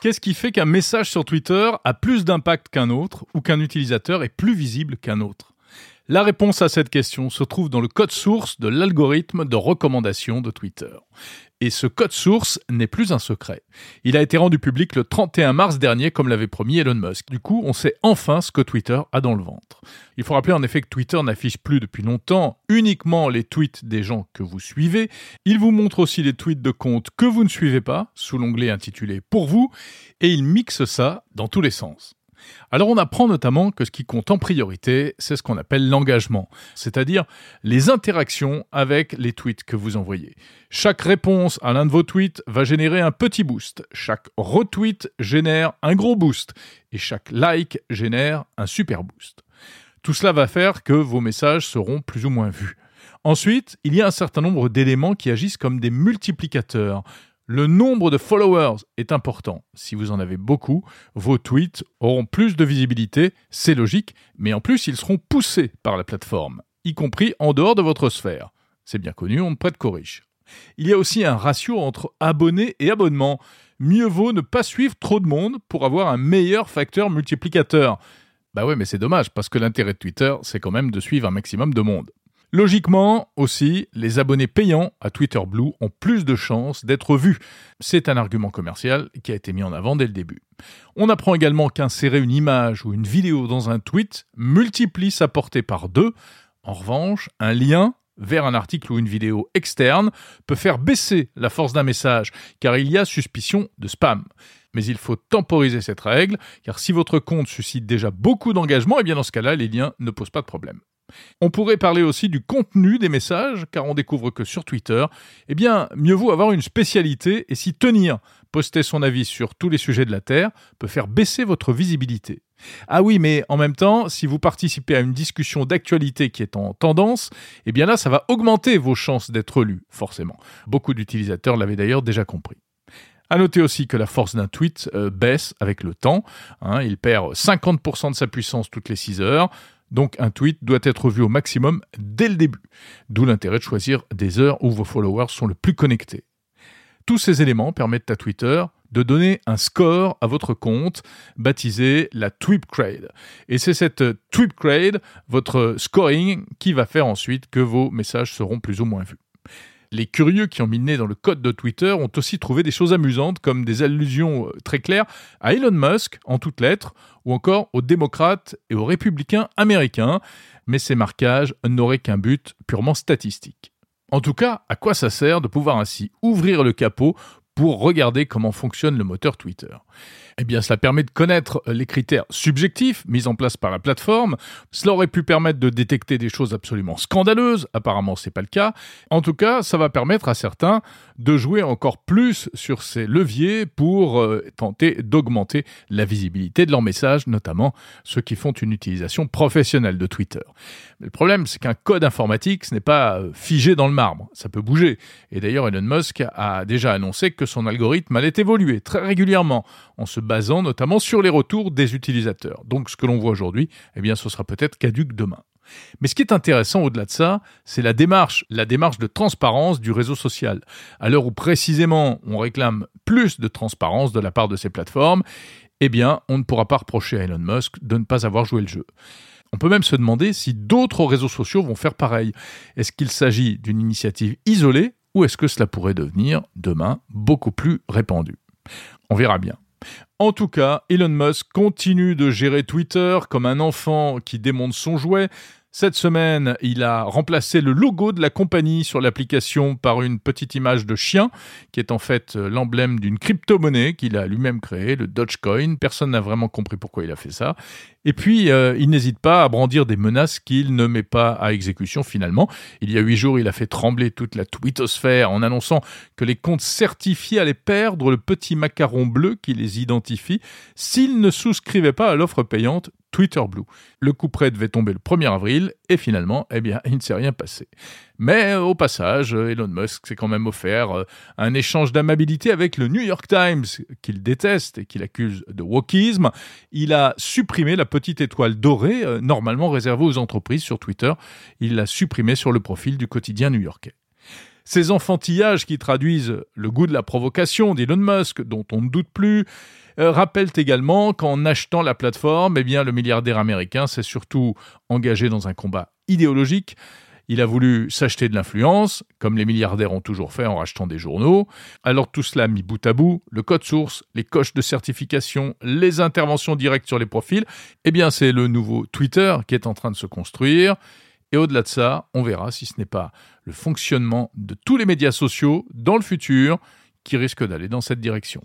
Qu'est-ce qui fait qu'un message sur Twitter a plus d'impact qu'un autre ou qu'un utilisateur est plus visible qu'un autre? La réponse à cette question se trouve dans le code source de l'algorithme de recommandation de Twitter. Et ce code source n'est plus un secret. Il a été rendu public le 31 mars dernier, comme l'avait promis Elon Musk. Du coup, on sait enfin ce que Twitter a dans le ventre. Il faut rappeler en effet que Twitter n'affiche plus depuis longtemps uniquement les tweets des gens que vous suivez. Il vous montre aussi les tweets de comptes que vous ne suivez pas, sous l'onglet intitulé Pour vous, et il mixe ça dans tous les sens. Alors on apprend notamment que ce qui compte en priorité, c'est ce qu'on appelle l'engagement, c'est-à-dire les interactions avec les tweets que vous envoyez. Chaque réponse à l'un de vos tweets va générer un petit boost, chaque retweet génère un gros boost, et chaque like génère un super boost. Tout cela va faire que vos messages seront plus ou moins vus. Ensuite, il y a un certain nombre d'éléments qui agissent comme des multiplicateurs. Le nombre de followers est important. Si vous en avez beaucoup, vos tweets auront plus de visibilité, c'est logique, mais en plus ils seront poussés par la plateforme, y compris en dehors de votre sphère. C'est bien connu, on ne prête qu'aux riches. Il y a aussi un ratio entre abonnés et abonnements. Mieux vaut ne pas suivre trop de monde pour avoir un meilleur facteur multiplicateur. Bah ouais, mais c'est dommage, parce que l'intérêt de Twitter, c'est quand même de suivre un maximum de monde. Logiquement aussi, les abonnés payants à Twitter Blue ont plus de chances d'être vus. C'est un argument commercial qui a été mis en avant dès le début. On apprend également qu'insérer une image ou une vidéo dans un tweet multiplie sa portée par deux. En revanche, un lien vers un article ou une vidéo externe peut faire baisser la force d'un message, car il y a suspicion de spam. Mais il faut temporiser cette règle, car si votre compte suscite déjà beaucoup d'engagement, et eh bien dans ce cas-là, les liens ne posent pas de problème. On pourrait parler aussi du contenu des messages, car on découvre que sur Twitter, eh bien, mieux vaut avoir une spécialité et s'y tenir. Poster son avis sur tous les sujets de la Terre peut faire baisser votre visibilité. Ah oui, mais en même temps, si vous participez à une discussion d'actualité qui est en tendance, eh bien là, ça va augmenter vos chances d'être lu, forcément. Beaucoup d'utilisateurs l'avaient d'ailleurs déjà compris. À noter aussi que la force d'un tweet euh, baisse avec le temps. Hein. il perd 50% de sa puissance toutes les 6 heures. Donc un tweet doit être vu au maximum dès le début. D'où l'intérêt de choisir des heures où vos followers sont le plus connectés. Tous ces éléments permettent à Twitter de donner un score à votre compte baptisé la Tweetgrade. Et c'est cette Tweetgrade, votre scoring, qui va faire ensuite que vos messages seront plus ou moins vus. Les curieux qui ont mis le nez dans le code de Twitter ont aussi trouvé des choses amusantes comme des allusions euh, très claires à Elon Musk en toutes lettres ou encore aux démocrates et aux républicains américains, mais ces marquages n'auraient qu'un but purement statistique. En tout cas, à quoi ça sert de pouvoir ainsi ouvrir le capot pour regarder comment fonctionne le moteur Twitter eh bien, cela permet de connaître les critères subjectifs mis en place par la plateforme. Cela aurait pu permettre de détecter des choses absolument scandaleuses. Apparemment, c'est pas le cas. En tout cas, ça va permettre à certains de jouer encore plus sur ces leviers pour euh, tenter d'augmenter la visibilité de leurs messages, notamment ceux qui font une utilisation professionnelle de Twitter. Le problème, c'est qu'un code informatique, ce n'est pas euh, figé dans le marbre. Ça peut bouger. Et d'ailleurs, Elon Musk a déjà annoncé que son algorithme allait évoluer très régulièrement en se basant notamment sur les retours des utilisateurs. Donc ce que l'on voit aujourd'hui, eh ce sera peut-être caduque demain. Mais ce qui est intéressant au-delà de ça, c'est la démarche, la démarche de transparence du réseau social. À l'heure où précisément on réclame plus de transparence de la part de ces plateformes, eh on ne pourra pas reprocher à Elon Musk de ne pas avoir joué le jeu. On peut même se demander si d'autres réseaux sociaux vont faire pareil. Est-ce qu'il s'agit d'une initiative isolée ou est-ce que cela pourrait devenir demain beaucoup plus répandu? On verra bien. En tout cas, Elon Musk continue de gérer Twitter comme un enfant qui démonte son jouet, cette semaine, il a remplacé le logo de la compagnie sur l'application par une petite image de chien, qui est en fait euh, l'emblème d'une crypto-monnaie qu'il a lui-même créée, le Dogecoin. Personne n'a vraiment compris pourquoi il a fait ça. Et puis, euh, il n'hésite pas à brandir des menaces qu'il ne met pas à exécution finalement. Il y a huit jours, il a fait trembler toute la twittosphère en annonçant que les comptes certifiés allaient perdre le petit macaron bleu qui les identifie s'ils ne souscrivaient pas à l'offre payante Twitter Blue. Le coup près devait tomber le 1er avril et finalement, eh bien, il ne s'est rien passé. Mais au passage, Elon Musk s'est quand même offert euh, un échange d'amabilité avec le New York Times, qu'il déteste et qu'il accuse de wokisme. Il a supprimé la petite étoile dorée, euh, normalement réservée aux entreprises sur Twitter. Il l'a supprimée sur le profil du quotidien new-yorkais. Ces enfantillages qui traduisent le goût de la provocation d'Elon Musk, dont on ne doute plus, euh, rappellent également qu'en achetant la plateforme, eh le milliardaire américain s'est surtout engagé dans un combat idéologique il a voulu s'acheter de l'influence, comme les milliardaires ont toujours fait en rachetant des journaux. Alors tout cela mis bout à bout, le code source, les coches de certification, les interventions directes sur les profils, eh bien c'est le nouveau Twitter qui est en train de se construire. Et au-delà de ça, on verra si ce n'est pas le fonctionnement de tous les médias sociaux dans le futur qui risque d'aller dans cette direction.